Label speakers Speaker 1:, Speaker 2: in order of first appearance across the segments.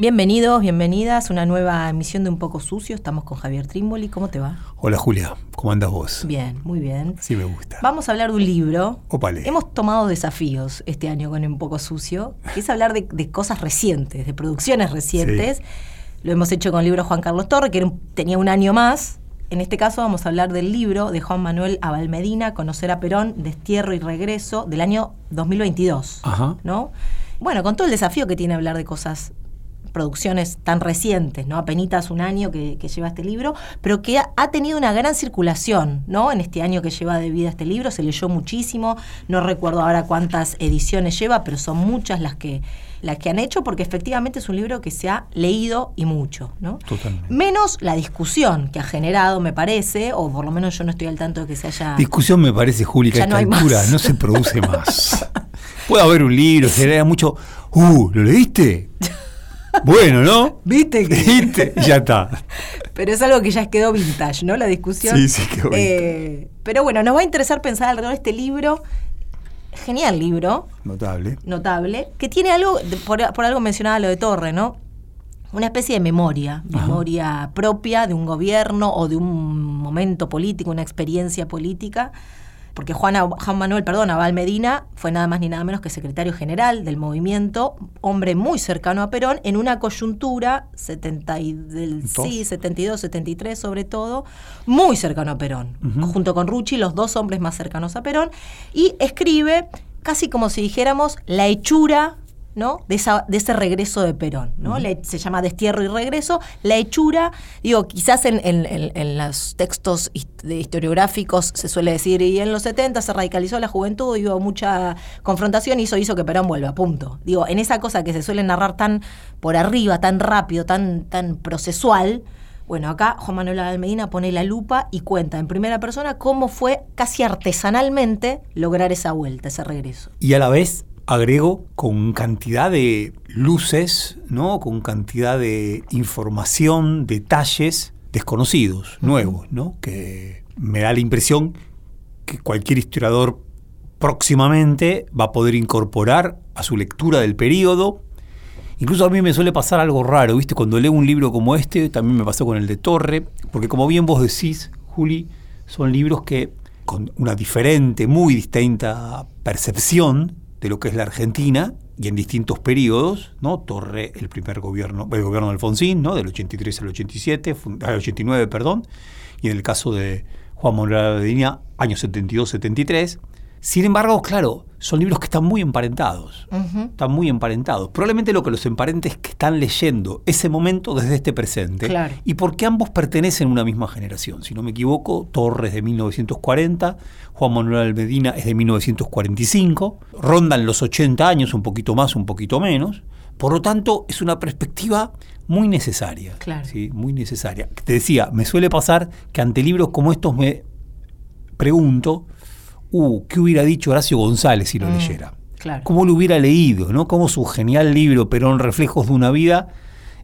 Speaker 1: Bienvenidos, bienvenidas una nueva emisión de Un poco sucio. Estamos con Javier Trimboli. ¿Cómo te va?
Speaker 2: Hola Julia, ¿cómo andas vos?
Speaker 1: Bien, muy bien.
Speaker 2: Sí, me gusta.
Speaker 1: Vamos a hablar de un libro.
Speaker 2: Ópale.
Speaker 1: Hemos tomado desafíos este año con Un poco sucio, que es hablar de, de cosas recientes, de producciones recientes. Lo hemos hecho con el libro Juan Carlos Torre, que tenía un año más. En este caso vamos a hablar del libro de Juan Manuel Abalmedina, Conocer a Perón, Destierro y Regreso, del año 2022.
Speaker 2: Ajá.
Speaker 1: ¿no? Bueno, con todo el desafío que tiene hablar de cosas, producciones tan recientes, ¿no? Apenitas un año que, que lleva este libro, pero que ha, ha tenido una gran circulación, ¿no? En este año que lleva de vida este libro, se leyó muchísimo, no recuerdo ahora cuántas ediciones lleva, pero son muchas las que, las que han hecho, porque efectivamente es un libro que se ha leído y mucho, ¿no?
Speaker 2: Totalmente.
Speaker 1: Menos la discusión que ha generado, me parece, o por lo menos yo no estoy al tanto de que se haya...
Speaker 2: Discusión me parece, Juli, que a
Speaker 1: no
Speaker 2: esta altura
Speaker 1: más.
Speaker 2: no se produce más. Puede haber un libro, se lea mucho. Uh, ¿lo leíste? Bueno, ¿no?
Speaker 1: ¿Viste que-
Speaker 2: ¿Viste? Ya está.
Speaker 1: Pero es algo que ya quedó vintage, ¿no? La discusión.
Speaker 2: Sí, sí, quedó
Speaker 1: Eh, pero bueno, nos va a interesar pensar alrededor de este libro. Genial libro,
Speaker 2: Notable.
Speaker 1: notable, que tiene algo, por, por algo mencionaba lo de Torre, ¿no? Una especie de memoria,
Speaker 2: Ajá.
Speaker 1: memoria propia de un gobierno o de un momento político, una experiencia política. Porque Juan, Manuel, perdón, Abal Medina fue nada más ni nada menos que secretario general del movimiento, hombre muy cercano a Perón, en una coyuntura 70 y del,
Speaker 2: Dos.
Speaker 1: sí, 72, 73 sobre todo, muy cercano a Perón, junto con Rucci, los dos hombres más cercanos a Perón, y escribe casi como si dijéramos la hechura ¿no? de, esa- de ese regreso de Perón. ¿no? Le- se llama Destierro y Regreso. La hechura, digo, quizás en, en- en- en los textos historiográficos se suele decir, y en los 70 se radicalizó la juventud, y hubo mucha confrontación y eso hizo que Perón vuelva, punto. Digo, en esa cosa que se suele narrar tan por arriba, tan rápido, tan, tan procesual, bueno, acá Juan Manuel Almedina pone la lupa y cuenta en primera persona cómo fue casi artesanalmente lograr esa vuelta, ese regreso.
Speaker 2: Y a la vez agrego con cantidad de luces, ¿no? Con cantidad de información, detalles desconocidos, nuevos, ¿no? Que me da la impresión que cualquier historiador próximamente va a poder incorporar a su lectura del periodo. Incluso a mí me suele pasar algo raro, ¿viste? Cuando leo un libro como este, también me pasó con el de Torre, porque como bien vos decís, Juli, son libros que con una diferente, muy distinta percepción de lo que es la Argentina y en distintos periodos, ¿no? Torre, el primer gobierno, el gobierno de Alfonsín, ¿no? Del 83 al 87, fun- al 89, perdón, y en el caso de Juan Manuel Medina, años 72-73. Sin embargo, claro, son libros que están muy emparentados. Están muy emparentados. Probablemente lo que los emparenta es que están leyendo ese momento desde este presente.
Speaker 1: Claro.
Speaker 2: Y porque ambos pertenecen a una misma generación. Si no me equivoco, Torres de 1940, Juan Manuel Medina es de 1945. Rondan los 80 años, un poquito más, un poquito menos. Por lo tanto, es una perspectiva muy necesaria.
Speaker 1: Claro.
Speaker 2: ¿sí? Muy necesaria. Te decía, me suele pasar que ante libros como estos me pregunto, uh, ¿qué hubiera dicho Horacio González si lo
Speaker 1: Mm,
Speaker 2: leyera?
Speaker 1: claro.
Speaker 2: ¿Cómo lo hubiera leído? ¿no? ¿Cómo su genial libro, Perón, Reflejos de una vida,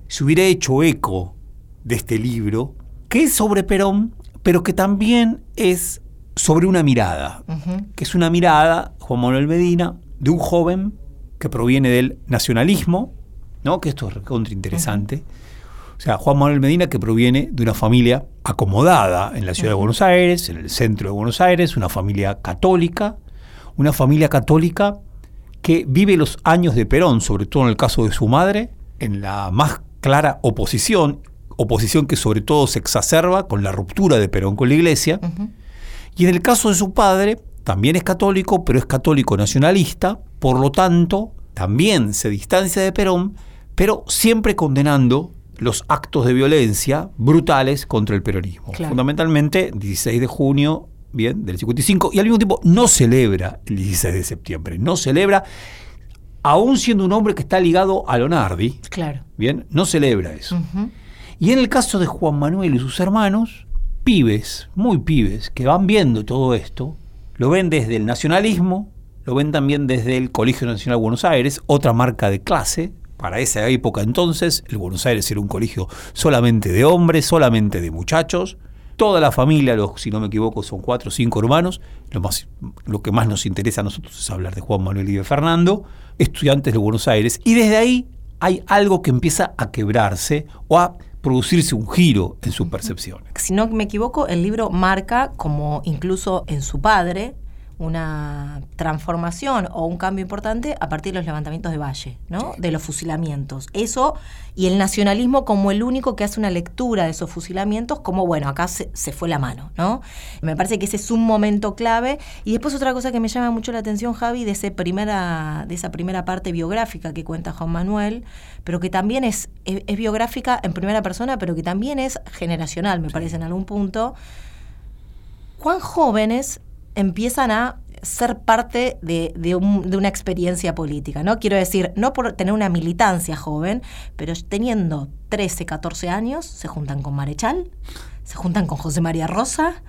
Speaker 2: se hubiera hecho eco de este libro, que es sobre Perón, pero que también es sobre una mirada, que es una mirada, Juan Manuel Medina, de un joven que proviene del nacionalismo, ¿no? que esto es recontra interesante. Sea, Juan Manuel Medina que proviene de una familia acomodada en la ciudad de Buenos Aires, en el centro de Buenos Aires, una familia católica, una familia católica que vive los años de Perón, sobre todo en el caso de su madre, en la más clara oposición, oposición que sobre todo se exacerba con la ruptura de Perón con la iglesia, y en el caso de su padre, también es católico, pero es católico nacionalista, por lo tanto, también se distancia de Perón, pero siempre condenando los actos de violencia brutales contra el peronismo.
Speaker 1: Claro.
Speaker 2: Fundamentalmente, 16 de junio, bien, del 55, y al mismo tiempo no celebra el 16 de septiembre, no celebra, aún siendo un hombre que está ligado a Lonardi,
Speaker 1: Claro.
Speaker 2: bien, no celebra eso. Y en el caso de Juan Manuel y sus hermanos, pibes, muy pibes, que van viendo todo esto, lo ven desde el nacionalismo, lo ven también desde el Colegio Nacional de Buenos Aires, otra marca de clase. Para esa época entonces, el Buenos Aires era un colegio solamente de hombres, solamente de muchachos. Toda la familia, los, si no me equivoco, son cuatro o cinco hermanos. Lo, más, lo que más nos interesa a nosotros es hablar de Juan Manuel y de Fernando, estudiantes de Buenos Aires. Y desde ahí hay algo que empieza a quebrarse o a producirse un giro en su percepción.
Speaker 1: Si no me equivoco, el libro marca como incluso en su padre una transformación o un cambio importante a partir de los levantamientos de Valle, ¿no? De los fusilamientos. Eso y el nacionalismo como el único que hace una lectura de esos fusilamientos, como bueno, acá se, se fue la mano, ¿no? Me parece que ese es un momento clave. Y después otra cosa que me llama mucho la atención, Javi, de, ese primera, de esa primera parte biográfica que cuenta Juan Manuel, pero que también es, es, es biográfica en primera persona, pero que también es generacional, me parece, en algún punto. ¿Cuán jóvenes empiezan a ser parte de, de, un, de, una experiencia política, ¿no? Quiero decir, no por tener una militancia joven, pero teniendo 13, 14 años, se juntan con Marechal, se juntan con José María Rosa,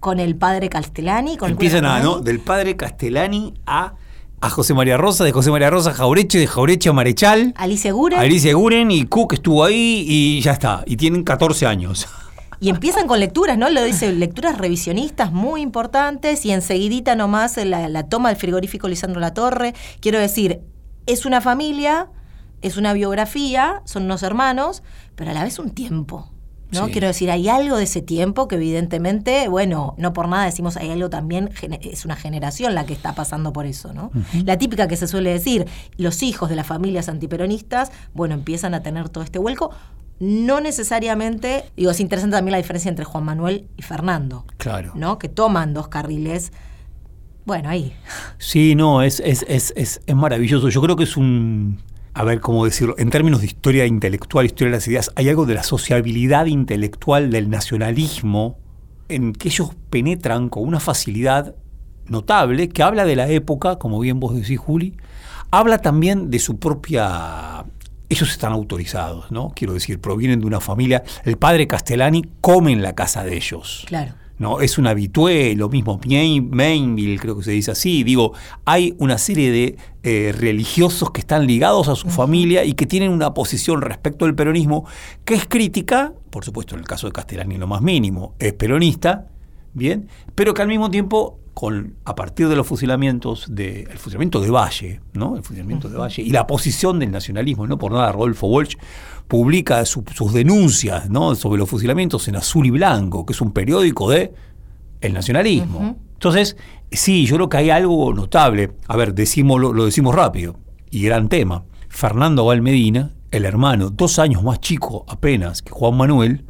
Speaker 1: con el padre Castellani, con
Speaker 2: Empiezan a, ¿no? Del padre Castellani a a José María Rosa, de José María Rosa a Jaureche, de Jaureche a Marechal.
Speaker 1: Alicia Guren.
Speaker 2: Alicia Guren y Cook estuvo ahí y ya está. Y tienen 14 años.
Speaker 1: Y empiezan con lecturas, ¿no? Lo dice, lecturas revisionistas muy importantes y enseguidita nomás la, la toma del frigorífico Lisandro Latorre. Quiero decir, es una familia, es una biografía, son unos hermanos, pero a la vez un tiempo. ¿no? Sí. Quiero decir, hay algo de ese tiempo que evidentemente, bueno, no por nada decimos hay algo también, es una generación la que está pasando por eso, ¿no? Uh -huh. La típica que se suele decir, los hijos de las familias antiperonistas, bueno, empiezan a tener todo este vuelco, no necesariamente, digo, es interesante también la diferencia entre Juan Manuel y Fernando.
Speaker 2: Claro.
Speaker 1: ¿No? Que toman dos carriles. Bueno, ahí.
Speaker 2: Sí, no, es, es, es, es, es maravilloso. Yo creo que es un. A ver, ¿cómo decirlo? En términos de historia intelectual, historia de las ideas, hay algo de la sociabilidad intelectual del nacionalismo en que ellos penetran con una facilidad notable que habla de la época, como bien vos decís, Juli, habla también de su propia ellos están autorizados, ¿no? Quiero decir, provienen de una familia. El padre Castellani come en la casa de ellos.
Speaker 1: Claro.
Speaker 2: ¿no? Es un habitué, lo mismo Mainville, creo que se dice así. Digo, hay una serie de eh, religiosos que están ligados a su uh -huh. familia y que tienen una posición respecto al peronismo que es crítica, por supuesto, en el caso de Castellani, lo más mínimo, es peronista, ¿bien? Pero que al mismo tiempo con, a partir de los fusilamientos, de, el fusilamiento de Valle, ¿no? El fusilamiento de Valle y la posición del nacionalismo, no por nada Rodolfo Walsh publica su, sus denuncias ¿no? sobre los fusilamientos en Azul y Blanco, que es un periódico de el nacionalismo. Uh -huh. Entonces, sí, yo creo que hay algo notable. A ver, decimos, lo, lo decimos rápido, y gran tema. Fernando Valmedina, el hermano, dos años más chico apenas que Juan Manuel,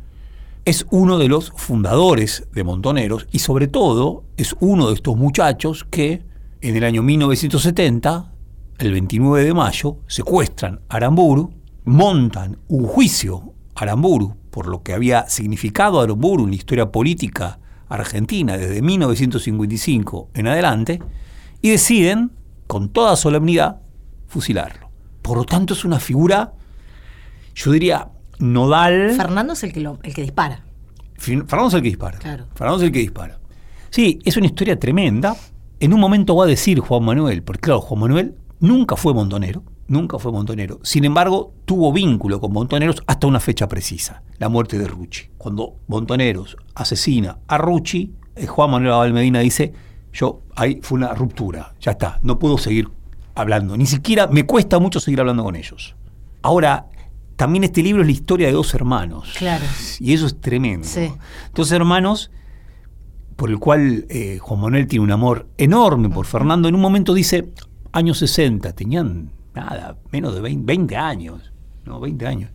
Speaker 2: es uno de los fundadores de Montoneros y sobre todo es uno de estos muchachos que en el año 1970, el 29 de mayo, secuestran a Aramburu, montan un juicio a Aramburu por lo que había significado Aramburu en la historia política argentina desde 1955 en adelante y deciden con toda solemnidad fusilarlo. Por lo tanto es una figura, yo diría, nodal.
Speaker 1: Fernando es el que, lo, el que dispara.
Speaker 2: Fernando es el que dispara.
Speaker 1: Claro.
Speaker 2: Fernando es el que dispara. Sí, es una historia tremenda. En un momento va a decir Juan Manuel, porque claro, Juan Manuel nunca fue montonero, nunca fue montonero. Sin embargo, tuvo vínculo con Montoneros hasta una fecha precisa, la muerte de Rucci. Cuando Montoneros asesina a Rucci, eh, Juan Manuel Abal Medina dice, yo, ahí fue una ruptura, ya está, no puedo seguir hablando, ni siquiera me cuesta mucho seguir hablando con ellos. Ahora, también este libro es la historia de dos hermanos.
Speaker 1: Claro.
Speaker 2: Y eso es tremendo.
Speaker 1: Sí.
Speaker 2: Dos hermanos por el cual eh, Juan Manuel tiene un amor enorme por Fernando. En un momento dice, años 60, tenían nada, menos de 20, 20 años, no, 20 años,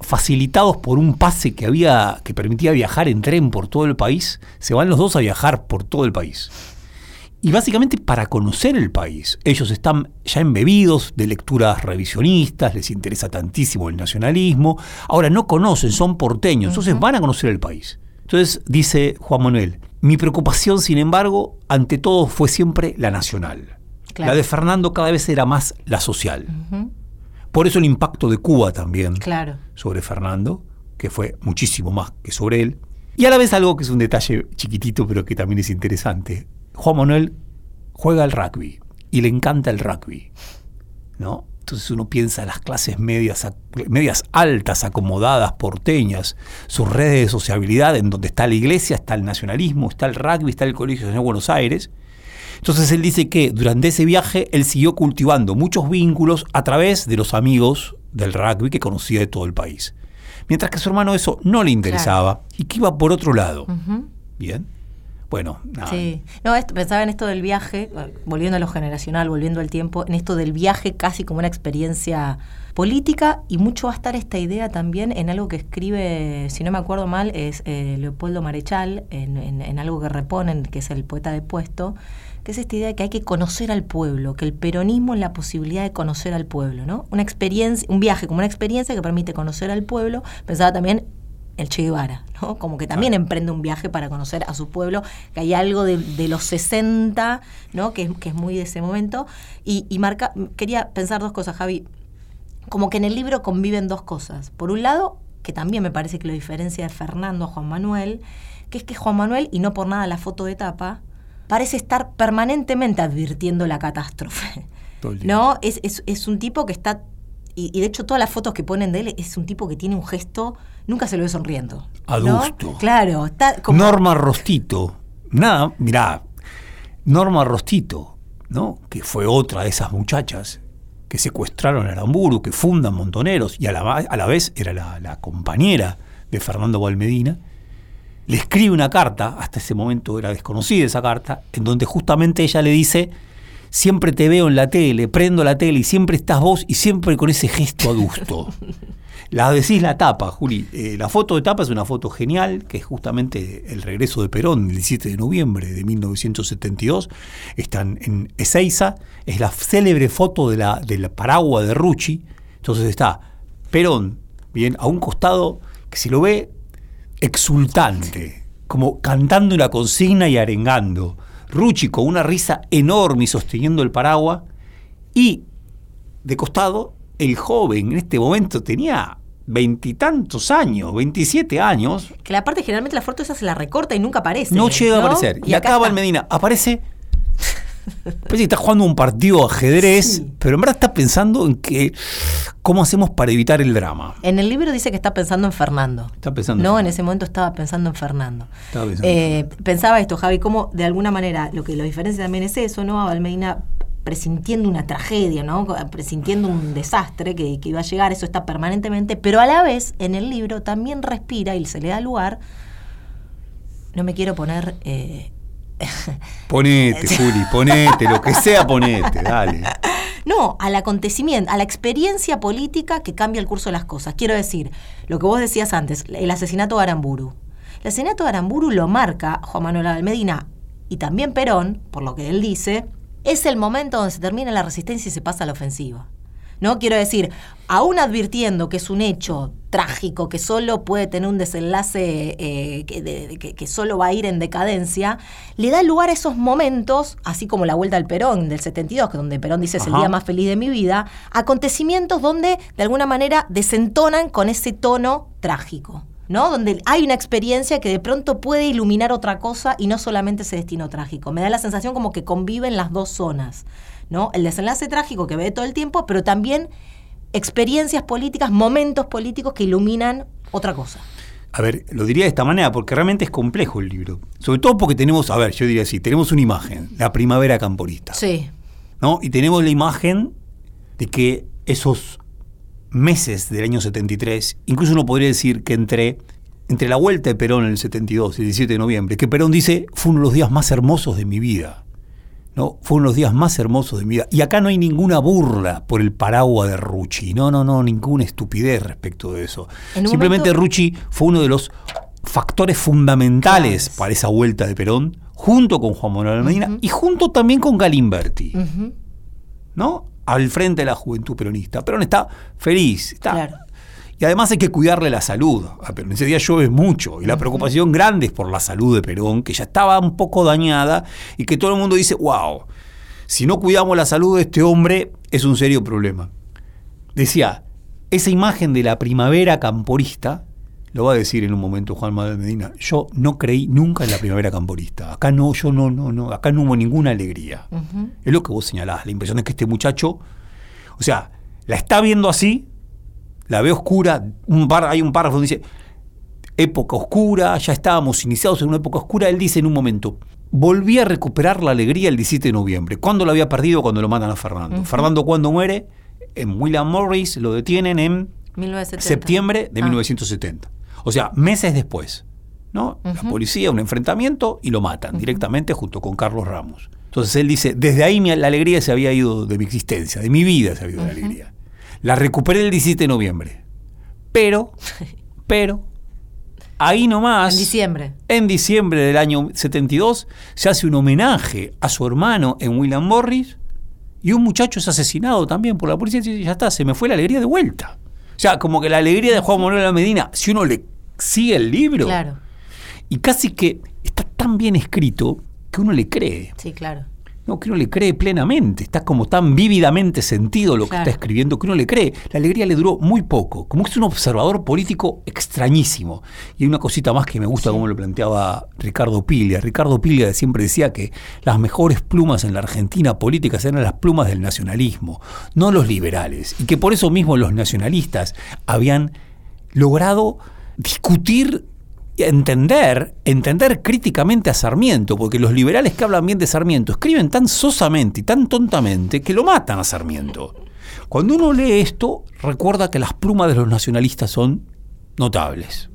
Speaker 2: facilitados por un pase que había, que permitía viajar en tren por todo el país, se van los dos a viajar por todo el país. Y básicamente para conocer el país. Ellos están ya embebidos de lecturas revisionistas, les interesa tantísimo el nacionalismo. Ahora no conocen, son porteños, entonces van a conocer el país. Entonces dice Juan Manuel, mi preocupación, sin embargo, ante todo fue siempre la nacional.
Speaker 1: Claro.
Speaker 2: La de Fernando cada vez era más la social. Por eso el impacto de Cuba también
Speaker 1: Claro.
Speaker 2: sobre Fernando, que fue muchísimo más que sobre él. Y a la vez algo que es un detalle chiquitito, pero que también es interesante. Juan Manuel juega al rugby y le encanta el rugby. ¿no? Entonces uno piensa en las clases medias, altas, acomodadas, porteñas, sus redes de sociabilidad, en donde está la iglesia, está el nacionalismo, está el rugby, está el Colegio de Buenos Aires. Entonces él dice que durante ese viaje él siguió cultivando muchos vínculos a través de los amigos del rugby que conocía de todo el país. Mientras que a su hermano eso no le interesaba y que iba por otro lado. Bien. Bueno, nada.
Speaker 1: Sí. No, esto- pensaba en esto del viaje, eh, volviendo a lo generacional, volviendo al tiempo, en esto del viaje casi como una experiencia política y mucho va a estar esta idea también en algo que escribe, si no me acuerdo mal, es eh, Leopoldo Marechal, en, en- en algo que reponen, que es el poeta de puesto, que es esta idea de que hay que conocer al pueblo, que el peronismo es la posibilidad de conocer al pueblo, ¿no? Una experiencia, un viaje como una experiencia que permite conocer al pueblo. Pensaba también el Che Guevara, ¿no? Como que también emprende un viaje para conocer a su pueblo, que hay algo de, de los 60, ¿no? Que es, que es muy de ese momento. Y, y marca, quería pensar dos cosas, Javi. Como que en el libro conviven dos cosas. Por un lado, que también me parece que lo diferencia de Fernando a Juan Manuel, que es que Juan Manuel, y no por nada la foto de tapa, parece estar permanentemente advirtiendo la catástrofe. ¿No? Es, es, es un tipo que está. Y, y de hecho, todas las fotos que ponen de él es un tipo que tiene un gesto. Nunca se lo ve sonriendo. ¿no?
Speaker 2: Adusto.
Speaker 1: Claro, está como.
Speaker 2: Norma Rostito. Nada, mirá, Norma Rostito, ¿no? Que fue otra de esas muchachas que secuestraron a Aramburu, que fundan Montoneros, y a la, a la vez era la, la compañera de Fernando Valmedina, le escribe una carta, hasta ese momento era desconocida esa carta, en donde justamente ella le dice, siempre te veo en la tele, prendo la tele y siempre estás vos y siempre con ese gesto adusto. La decís la tapa, Juli. Eh, la foto de tapa es una foto genial, que es justamente el regreso de Perón el 17 de noviembre de 1972. Están en Ezeiza, es la célebre foto de la, del paraguas de Rucci. Entonces está Perón, bien, a un costado que se lo ve exultante, como cantando una consigna y arengando. Rucci con una risa enorme y sosteniendo el paraguas. Y de costado, el joven en este momento tenía veintitantos años, 27 años,
Speaker 1: Que la parte generalmente la foto esa se la recorta y nunca aparece.
Speaker 2: no llega a aparecer. Y, acá
Speaker 1: está.
Speaker 2: Valmedina aparece. Parece que está jugando un partido de ajedrez,
Speaker 1: Sí.
Speaker 2: pero en verdad está pensando en que cómo hacemos para evitar el drama.
Speaker 1: En el libro dice que está pensando en Fernando.
Speaker 2: Está pensando en
Speaker 1: No, en
Speaker 2: Fernando.
Speaker 1: ese momento estaba pensando en Fernando.
Speaker 2: Estaba pensando en
Speaker 1: Eh, pensaba esto, Javi, cómo de alguna manera lo que lo diferencia también es eso, ¿no? A Valmedina presintiendo una tragedia, ¿no? Presintiendo un desastre que, que iba a llegar, eso está permanentemente, pero a la vez en el libro también respira y se le da lugar. No me quiero poner. eh,
Speaker 2: Ponete, Juli, ponete, lo que sea, ponete, dale.
Speaker 1: No, al acontecimiento, a la experiencia política que cambia el curso de las cosas. Quiero decir, lo que vos decías antes, el asesinato de Aramburu. El asesinato de Aramburu lo marca Juan Manuel Almedina y también Perón, por lo que él dice, es el momento donde se termina la resistencia y se pasa a la ofensiva. ¿No? Quiero decir, aún advirtiendo que es un hecho trágico, que solo puede tener un desenlace, eh, que, de- de- que- que solo va a ir en decadencia, le da lugar a esos momentos, así como la vuelta al Perón del 72, que donde Perón dice es el día más feliz de mi vida, acontecimientos donde de alguna manera desentonan con ese tono trágico. ¿no? Donde hay una experiencia que de pronto puede iluminar otra cosa y no solamente ese destino trágico. Me da la sensación como que conviven las dos zonas, ¿no? El desenlace trágico que ve todo el tiempo, pero también experiencias políticas, momentos políticos que iluminan otra cosa.
Speaker 2: A ver, lo diría de esta manera porque realmente es complejo el libro. Sobre todo porque tenemos, a ver, yo diría así, tenemos una imagen, la primavera camporista.
Speaker 1: Sí.
Speaker 2: ¿no? Y tenemos la imagen de que esos meses del año 73, incluso uno podría decir que entre, entre la vuelta de Perón en el 72 y el 17 de noviembre, que Perón dice, fue uno de los días más hermosos de mi vida. ¿No? Fue uno de los días más hermosos de mi vida. Y acá no hay ninguna burla por el paraguas de Rucci. No, no, no, ninguna estupidez respecto de eso. Simplemente
Speaker 1: momento-
Speaker 2: Rucci fue uno de los factores fundamentales para esa vuelta de Perón, junto con Juan Manuel Medina y junto también con Galimberti. ¿no? Al frente de la juventud peronista. Perón está feliz, está
Speaker 1: Claro.
Speaker 2: Y además hay que cuidarle la salud a Perón. Ese día llueve mucho y la preocupación grande es por la salud de Perón, que ya estaba un poco dañada y que todo el mundo dice, wow, si no cuidamos la salud de este hombre es un serio problema. Decía, esa imagen de la primavera camporista, lo va a decir en un momento Juan Manuel Medina, yo no creí nunca en la primavera camporista. Acá no, yo no, no, no, acá no hubo ninguna alegría. Es lo que vos señalás, la impresión es que este muchacho, o sea, la está viendo así, la ve oscura, un par, hay un párrafo donde dice, época oscura, ya estábamos iniciados en una época oscura, él dice en un momento, volví a recuperar la alegría el 17 de noviembre. ¿Cuándo lo había perdido? Cuando lo matan a Fernando. Fernando cuando muere, en William Morris lo detienen en
Speaker 1: 1970.
Speaker 2: septiembre de
Speaker 1: Ah.
Speaker 2: 1970. O sea, meses después. ¿no? La policía, un enfrentamiento y lo matan directamente junto con Carlos Ramos. Entonces él dice, desde ahí mi- la alegría se había ido de mi existencia, de mi vida se había ido la alegría. La recuperé el 17 de noviembre. Pero, pero, ahí nomás...
Speaker 1: En diciembre.
Speaker 2: En diciembre del año 72 se hace un homenaje a su hermano en William Morris y un muchacho es asesinado también por la policía y dice, ya está, se me fue la alegría de vuelta. O sea, como que la alegría de Juan Manuel Medina, si uno le sigue el libro,
Speaker 1: Claro.
Speaker 2: y casi que está tan bien escrito que uno le cree.
Speaker 1: Sí, claro.
Speaker 2: No, que uno le cree plenamente, está como tan vívidamente sentido lo que está escribiendo que uno le cree. La alegría le duró muy poco, como que es un observador político extrañísimo. Y hay una cosita más que me gusta como lo planteaba Ricardo Piglia. Ricardo Piglia siempre decía que las mejores plumas en la Argentina política eran las plumas del nacionalismo, no los liberales. Y que por eso mismo los nacionalistas habían logrado discutir entender, entender críticamente a Sarmiento, porque los liberales que hablan bien de Sarmiento escriben tan sosamente y tan tontamente que lo matan a Sarmiento. Cuando uno lee esto, recuerda que las plumas de los nacionalistas son notables.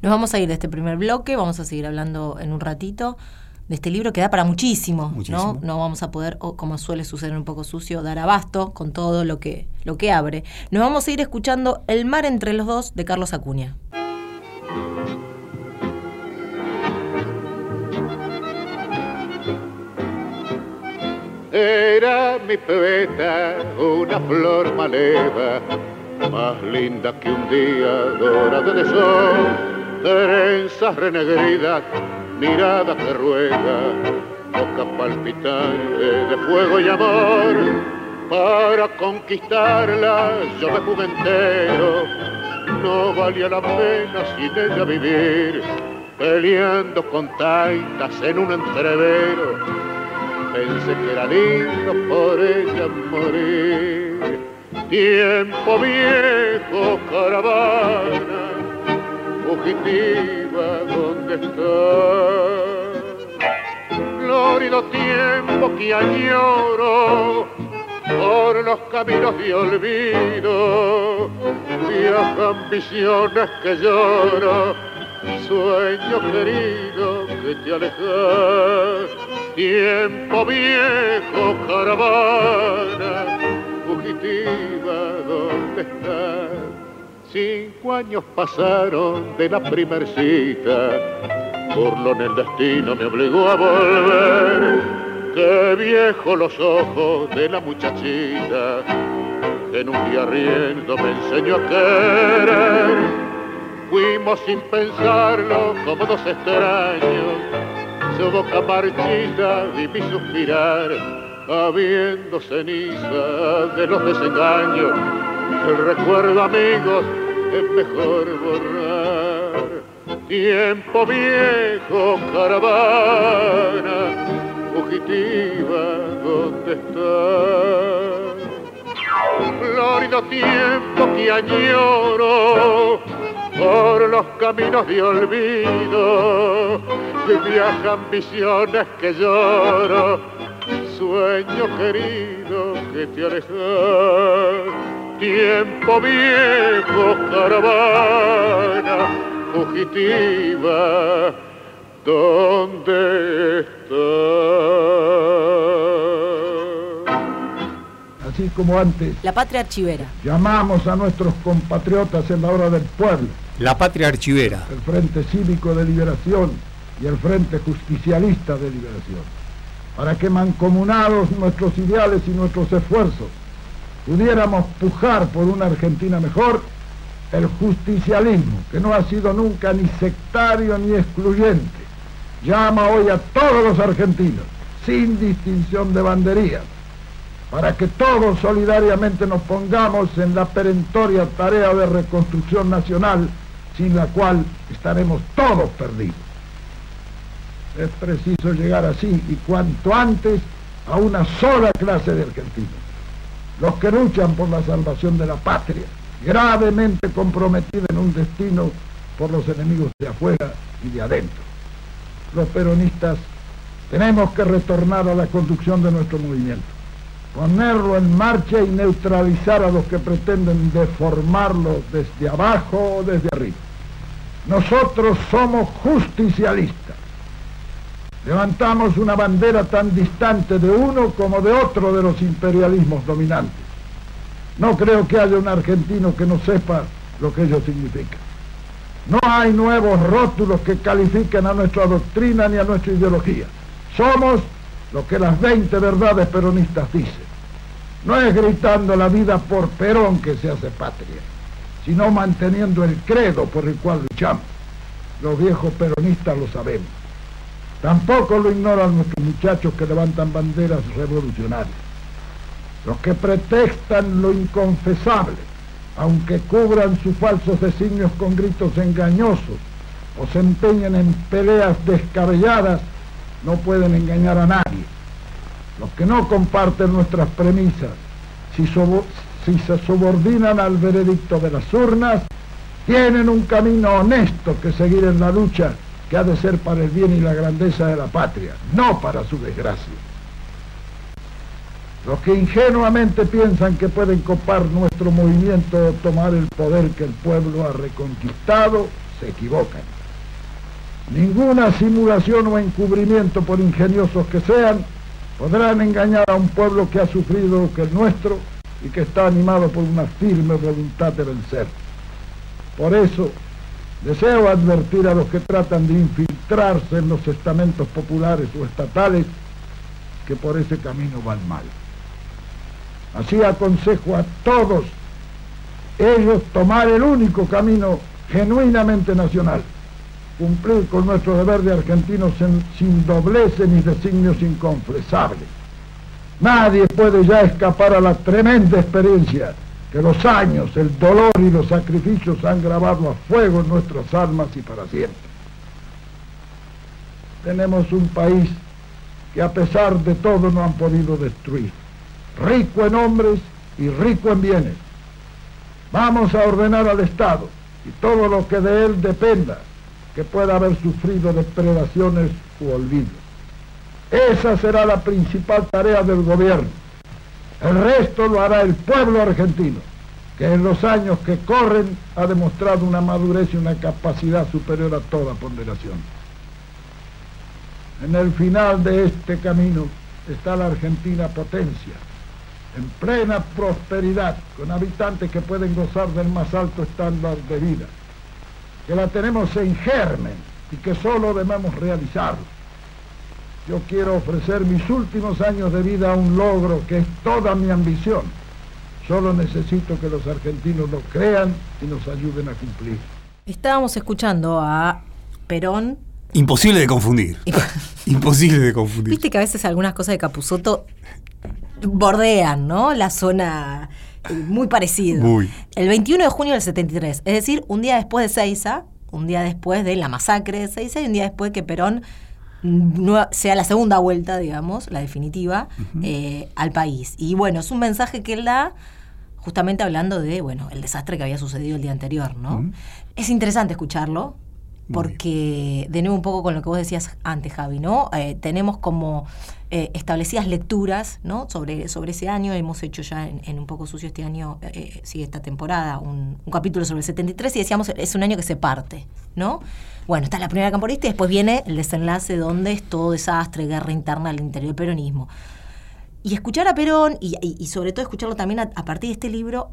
Speaker 1: Nos vamos a ir de este primer bloque, vamos a seguir hablando en un ratito de este libro que da para muchísimo,
Speaker 2: Muchísimo.
Speaker 1: ¿no? No vamos a poder, como suele suceder un poco sucio, dar abasto con todo lo que, lo que abre. Nos vamos a ir escuchando El mar entre los dos de Carlos Acuña.
Speaker 3: Era mi pebeta una flor maleva, más linda que un día dorado de sol, trenzas renegridas, mirada que ruega, boca palpitante de fuego y amor. Para conquistarla yo me jugué entero, no valía la pena sin ella vivir, peleando con taitas en un entrevero pensé que era lindo por ella morir. Tiempo viejo, caravana, fugitiva, ¿dónde estás? Florido tiempo que añoro por los caminos de olvido, viajan visiones que lloro, sueño querido que te alejas. Tiempo viejo, caravana, fugitiva, ¿dónde estás? Cinco años pasaron de la primer cita, burlo en el destino me obligó a volver. Qué viejo los ojos de la muchachita, en un día riendo me enseñó a querer. Fuimos sin pensarlo como dos extraños, su boca marchita y mi suspirar, habiendo ceniza de los desengaños, el recuerdo amigos es mejor borrar. Tiempo viejo, caravana, fugitiva, ¿dónde estás? Florido tiempo que añoro por los caminos de olvido, viajan visiones que lloro, sueño querido que te alejas. Tiempo viejo, caravana, fugitiva, ¿dónde estás?
Speaker 4: Así como antes
Speaker 1: La Patria Archivera.
Speaker 4: llamamos a nuestros compatriotas en la hora del pueblo,
Speaker 2: La patria archivera.
Speaker 4: el Frente Cívico de Liberación, y el Frente Justicialista de Liberación, para que mancomunados nuestros ideales y nuestros esfuerzos pudiéramos pujar por una Argentina mejor, el justicialismo, que no ha sido nunca ni sectario ni excluyente, llama hoy a todos los argentinos, sin distinción de banderías, para que todos solidariamente nos pongamos en la perentoria tarea de reconstrucción nacional, sin la cual estaremos todos perdidos. Es preciso llegar así y cuanto antes a una sola clase de argentinos, los que luchan por la salvación de la patria, gravemente comprometida en un destino por los enemigos de afuera y de adentro. Los peronistas tenemos que retornar a la conducción de nuestro movimiento, ponerlo en marcha y neutralizar a los que pretenden deformarlo desde abajo o desde arriba. Nosotros somos justicialistas. Levantamos una bandera tan distante de uno como de otro de los imperialismos dominantes. No creo que haya un argentino que no sepa lo que ello significa. No hay nuevos rótulos que califiquen a nuestra doctrina ni a nuestra ideología. Somos lo que las 20 verdades peronistas dicen. No es gritando la vida por Perón que se hace patria, sino manteniendo el credo por el cual luchamos. Los viejos peronistas lo sabemos. Tampoco lo ignoran nuestros muchachos que levantan banderas revolucionarias. Los que pretextan lo inconfesable, aunque cubran sus falsos designios con gritos engañosos o se empeñen en peleas descabelladas, no pueden engañar a nadie. Los que no comparten nuestras premisas, si, si se subordinan al veredicto de las urnas, tienen un camino honesto que seguir en la lucha que ha de ser para el bien y la grandeza de la patria, no para su desgracia. Los que ingenuamente piensan que pueden copar nuestro movimiento o tomar el poder que el pueblo ha reconquistado, se equivocan. Ninguna simulación o encubrimiento, por ingeniosos que sean, podrán engañar a un pueblo que ha sufrido que el nuestro y que está animado por una firme voluntad de vencer. Por eso, deseo advertir a los que tratan de infiltrarse en los estamentos populares o estatales que por ese camino van mal. Así aconsejo a todos ellos tomar el único camino genuinamente nacional, cumplir con nuestro deber de argentinos sin dobleces ni designios inconfesables. Nadie puede ya escapar a la tremenda experiencia que los años, el dolor y los sacrificios han grabado a fuego en nuestras almas y para siempre. Tenemos un país que a pesar de todo no han podido destruir rico en hombres y rico en bienes. Vamos a ordenar al Estado y todo lo que de él dependa que pueda haber sufrido depredaciones u olvidos. Esa será la principal tarea del gobierno. El resto lo hará el pueblo argentino, que en los años que corren ha demostrado una madurez y una capacidad superior a toda ponderación. En el final de este camino está la Argentina potencia, en plena prosperidad, con habitantes que pueden gozar del más alto estándar de vida, que la tenemos en germen y que solo debemos realizarlo. Yo quiero ofrecer mis últimos años de vida a un logro que es toda mi ambición. Solo necesito que los argentinos lo crean y nos ayuden a cumplir.
Speaker 1: Estábamos escuchando a Perón.
Speaker 2: Imposible de confundir. Imposible de confundir.
Speaker 1: Viste que a veces algunas cosas de Capuzoto bordean, ¿no? La zona muy parecida. El 21 de junio del 73, es decir, un día después de Seiza, un día después de la masacre de Seiza y un día después que Perón sea la segunda vuelta, digamos, la definitiva, eh, al país. Y bueno, es un mensaje que él da justamente hablando de, bueno, el desastre que había sucedido el día anterior, ¿no? Es interesante escucharlo, porque de nuevo un poco con lo que vos decías antes, Javi, ¿no? Eh, tenemos como eh, establecidas lecturas, ¿no? Sobre, sobre ese año, hemos hecho ya en, Un poco sucio este año, eh, sí, esta temporada, un, capítulo sobre el 73 y decíamos, es un año que se parte, ¿no? Bueno, está la primera camporista y después viene el desenlace donde es todo desastre, guerra interna al interior del peronismo. Y escuchar a Perón, y, sobre todo escucharlo también a partir de este libro,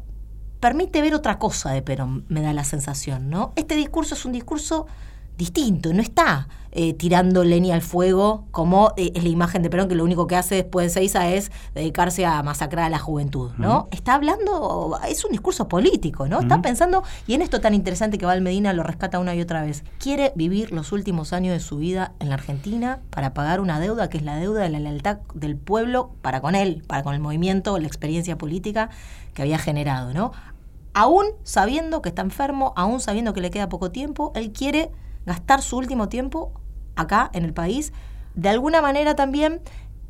Speaker 1: permite ver otra cosa de Perón, me da la sensación, ¿no? Este discurso es un discurso distinto, no está eh, tirando leña al fuego, como eh, es la imagen de Perón, que lo único que hace después de Seiza es dedicarse a masacrar a la juventud, ¿no? Está hablando, es un discurso político, ¿no? Está pensando, y en esto tan interesante que Val Medina lo rescata una y otra vez, quiere vivir los últimos años de su vida en la Argentina para pagar una deuda que es la deuda de la lealtad del pueblo para con él, para con el movimiento, la experiencia política que había generado, ¿no? Aún sabiendo que está enfermo, aún sabiendo que le queda poco tiempo, él quiere gastar su último tiempo acá en el país, de alguna manera también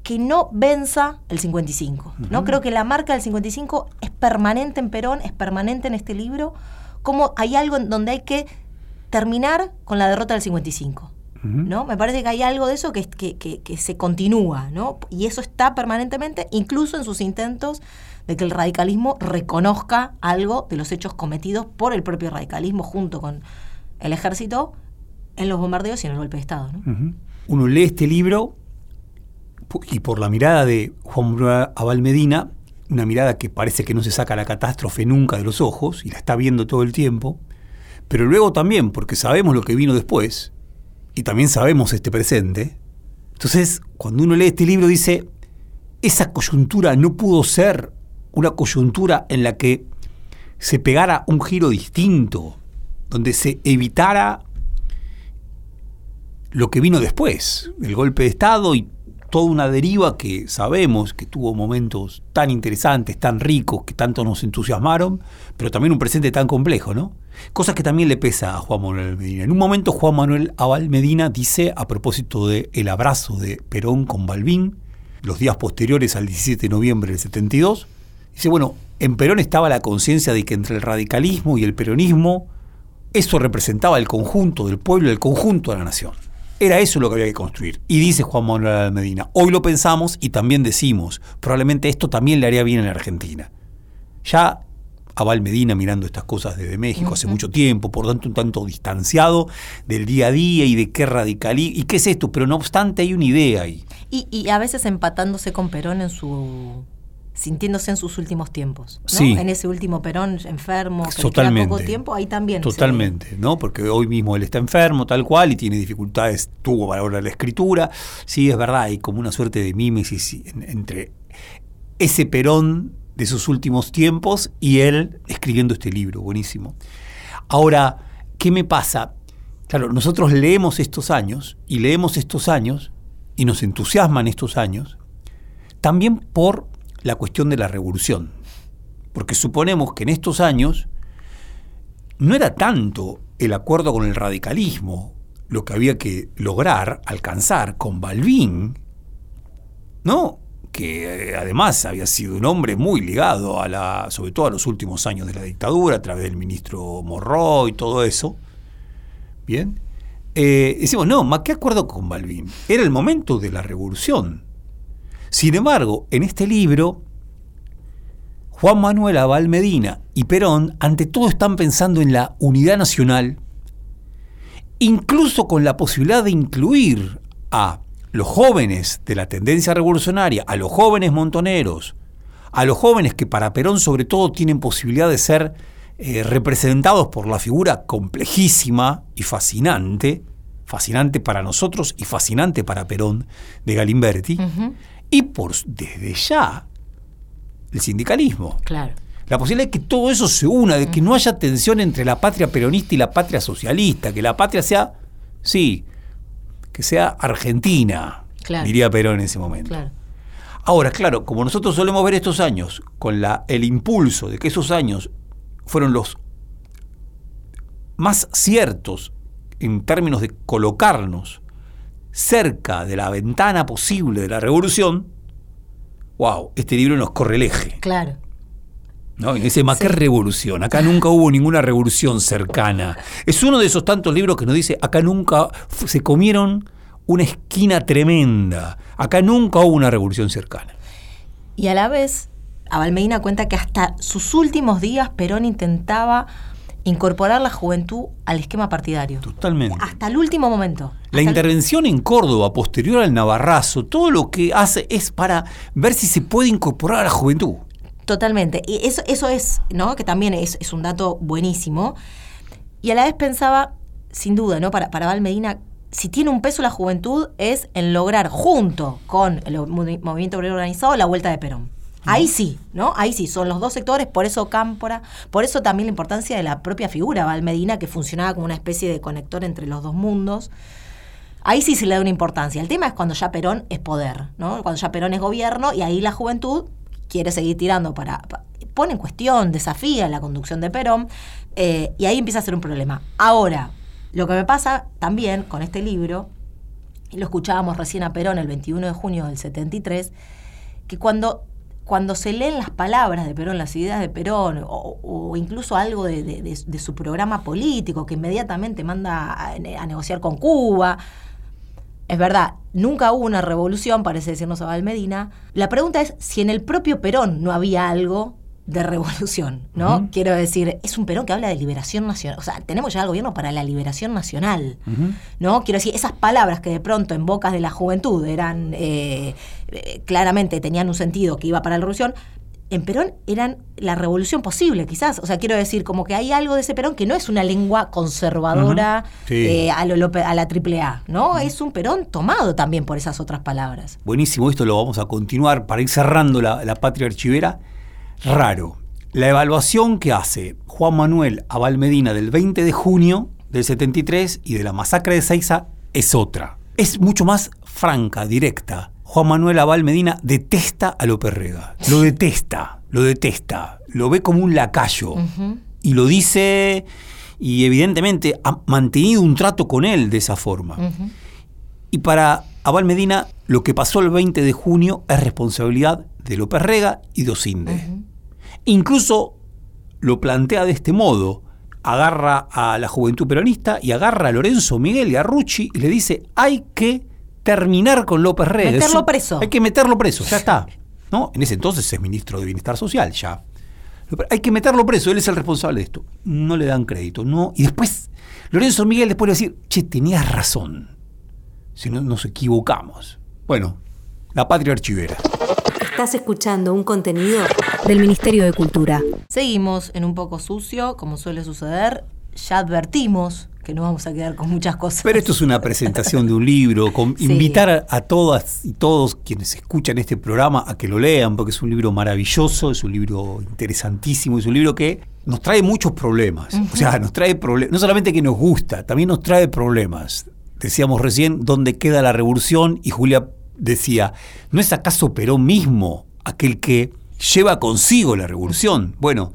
Speaker 1: que no venza el 55. ¿no? Creo que la marca del 55 es permanente en Perón, es permanente en este libro, como hay algo en donde hay que terminar con la derrota del 55. ¿no? Me parece que hay algo de eso que, que, que, se continúa, ¿no? Y eso está permanentemente, incluso en sus intentos de que el radicalismo reconozca algo de los hechos cometidos por el propio radicalismo junto con el ejército en los bombardeos y en el golpe de Estado.
Speaker 2: Uno lee este libro y por la mirada de Juan Manuel Abal Medina, una mirada que parece que no se saca la catástrofe nunca de los ojos y la está viendo todo el tiempo, pero luego también, porque sabemos lo que vino después y también sabemos este presente, entonces cuando uno lee este libro dice, esa coyuntura no pudo ser una coyuntura en la que se pegara un giro distinto, donde se evitara lo que vino después, el golpe de Estado y toda una deriva que sabemos que tuvo momentos tan interesantes, tan ricos, que tanto nos entusiasmaron, pero también un presente tan complejo, ¿no? Cosa que también le pesa a Juan Manuel Medina. En un momento Juan Manuel Abal Medina dice, a propósito del el abrazo de Perón con Balbín, los días posteriores al 17 de noviembre del 72, dice, bueno, en Perón estaba la conciencia de que entre el radicalismo y el peronismo, eso representaba el conjunto del pueblo, el conjunto de la nación. Era eso lo que había que construir. Y dice Juan Manuel Medina, hoy lo pensamos y también decimos, probablemente esto también le haría bien en la Argentina. Ya Abal Medina mirando estas cosas desde México hace mucho tiempo, por tanto un tanto distanciado del día a día y de qué radical y qué es esto, pero no obstante hay una idea ahí.
Speaker 1: Y, y a veces empatándose con Perón en su sintiéndose en sus últimos tiempos. ¿no?
Speaker 2: Sí.
Speaker 1: En ese último Perón enfermo, que
Speaker 2: Totalmente.
Speaker 1: le queda poco tiempo, ahí también. se-
Speaker 2: Totalmente, ¿no? Porque hoy mismo él está enfermo, tal cual, y tiene dificultades, tuvo para ahora la escritura. Sí, es verdad, hay como una suerte de mímesis en- entre ese Perón de sus últimos tiempos y él escribiendo este libro, buenísimo. Ahora, ¿qué me pasa? Claro, nosotros leemos estos años y leemos estos años y nos entusiasman estos años también por la cuestión de la revolución. Porque suponemos que en estos años no era tanto el acuerdo con el radicalismo lo que había que lograr, alcanzar con Balbín, ¿no? que eh, además había sido un hombre muy ligado a la, sobre todo a los últimos años de la dictadura, a través del ministro Morro y todo eso. Bien. Eh, decimos, no, ¿ma qué acuerdo con Balbín? Era el momento de la revolución. Sin embargo, en este libro, Juan Manuel Abal Medina y Perón, ante todo, están pensando en la unidad nacional, incluso con la posibilidad de incluir a los jóvenes de la tendencia revolucionaria, a los jóvenes montoneros, a los jóvenes que para Perón sobre todo tienen posibilidad de ser eh, representados por la figura complejísima y fascinante, fascinante para nosotros y fascinante para Perón, de Galimberti, y por desde ya el sindicalismo.
Speaker 1: Claro.
Speaker 2: La posibilidad de que todo eso se una, de que no haya tensión entre la patria peronista y la patria socialista, que la patria sea, sí, que sea argentina,
Speaker 1: Claro.
Speaker 2: diría Perón en ese momento.
Speaker 1: Claro.
Speaker 2: Ahora, claro, como nosotros solemos ver estos años con la, el impulso de que esos años fueron los más ciertos en términos de colocarnos cerca de la ventana posible de la revolución, wow, este libro nos corre el eje.
Speaker 1: Claro.
Speaker 2: ¿no? Y dice, ¿ma qué revolución? Acá nunca hubo ninguna revolución cercana. Es uno de esos tantos libros que nos dice, acá nunca se comieron una esquina tremenda. Acá nunca hubo una revolución cercana.
Speaker 1: Y a la vez, Abalmeina cuenta que hasta sus últimos días Perón intentaba incorporar la juventud al esquema partidario.
Speaker 2: Totalmente.
Speaker 1: Hasta el último momento.
Speaker 2: La
Speaker 1: el-
Speaker 2: intervención en Córdoba posterior al Navarrazo, todo lo que hace es para ver si se puede incorporar a la juventud.
Speaker 1: Totalmente. Y eso, eso es, ¿no? Que también es, es un dato buenísimo. Y a la vez pensaba, sin duda, ¿no? Para, para Val Medina, si tiene un peso la juventud es en lograr junto con el movi- movimiento obrero organizado la vuelta de Perón. Ahí sí, ¿no? Ahí sí, son los dos sectores, por eso Cámpora, por eso también la importancia de la propia figura Val Medina, que funcionaba como una especie de conector entre los dos mundos. Ahí sí se le da una importancia. El tema es cuando ya Perón es poder, ¿no? Cuando ya Perón es gobierno y ahí la juventud quiere seguir tirando para... pa- pone en cuestión, desafía la conducción de Perón eh, y ahí empieza a ser un problema. Ahora, lo que me pasa también con este libro, y lo escuchábamos recién a Perón el 21 de junio del 73, que cuando, cuando se leen las palabras de Perón, las ideas de Perón, o, incluso algo de, su programa político que inmediatamente manda a, negociar con Cuba, es verdad, nunca hubo una revolución, parece decirnos a Medina. La pregunta es si en el propio Perón no había algo de revolución, ¿no? Quiero decir, es un Perón que habla de liberación nacional. O sea, tenemos ya el gobierno para la liberación nacional, ¿no? Quiero decir, esas palabras que de pronto en bocas de la juventud eran, eh, eh, claramente tenían un sentido que iba para la revolución, en Perón eran la revolución posible, quizás. O sea, quiero decir, como que hay algo de ese Perón que no es una lengua conservadora.
Speaker 2: Sí.
Speaker 1: eh, a, lo a la triple A, ¿no? Es un Perón tomado también por esas otras palabras.
Speaker 2: Buenísimo, esto lo vamos a continuar para ir cerrando la, la patria archivera. Raro. La evaluación que hace Juan Manuel Abal Medina del 20 de junio del 73 y de la masacre de Seiza es otra. Es mucho más franca, directa. Juan Manuel Abal Medina detesta a López Rega. Lo detesta, lo detesta. Lo ve como un lacayo. Y lo dice y evidentemente ha mantenido un trato con él de esa forma. Y para Abal Medina, lo que pasó el 20 de junio es responsabilidad de López Rega y de Osinde. Incluso lo plantea de este modo. Agarra a la juventud peronista y agarra a Lorenzo Miguel y a Rucci y le dice, hay que terminar con López Rega.
Speaker 1: Meterlo preso.
Speaker 2: Hay que meterlo preso, ya está. ¿No? En ese entonces es ministro de Bienestar Social, ya. Hay que meterlo preso, él es el responsable de esto. No le dan crédito, no. Y después, Lorenzo Miguel después le va a decir, che, tenías razón. Si no nos equivocamos. Bueno, la patria archivera.
Speaker 5: Estás escuchando un contenido
Speaker 6: Del Ministerio de Cultura.
Speaker 1: Seguimos en un poco sucio, como suele suceder. Ya advertimos que no vamos a quedar con muchas cosas.
Speaker 2: Pero esto es una presentación de un libro, con
Speaker 1: Sí.
Speaker 2: invitar a, a todas y todos quienes escuchan este programa a que lo lean, porque es un libro maravilloso, es un libro interesantísimo, es un libro que nos trae muchos problemas. O sea, nos trae problemas, no solamente que nos gusta, también nos trae problemas. Decíamos recién dónde queda la revolución y Julia decía, ¿no es acaso Perón mismo aquel que lleva consigo la revolución? Bueno,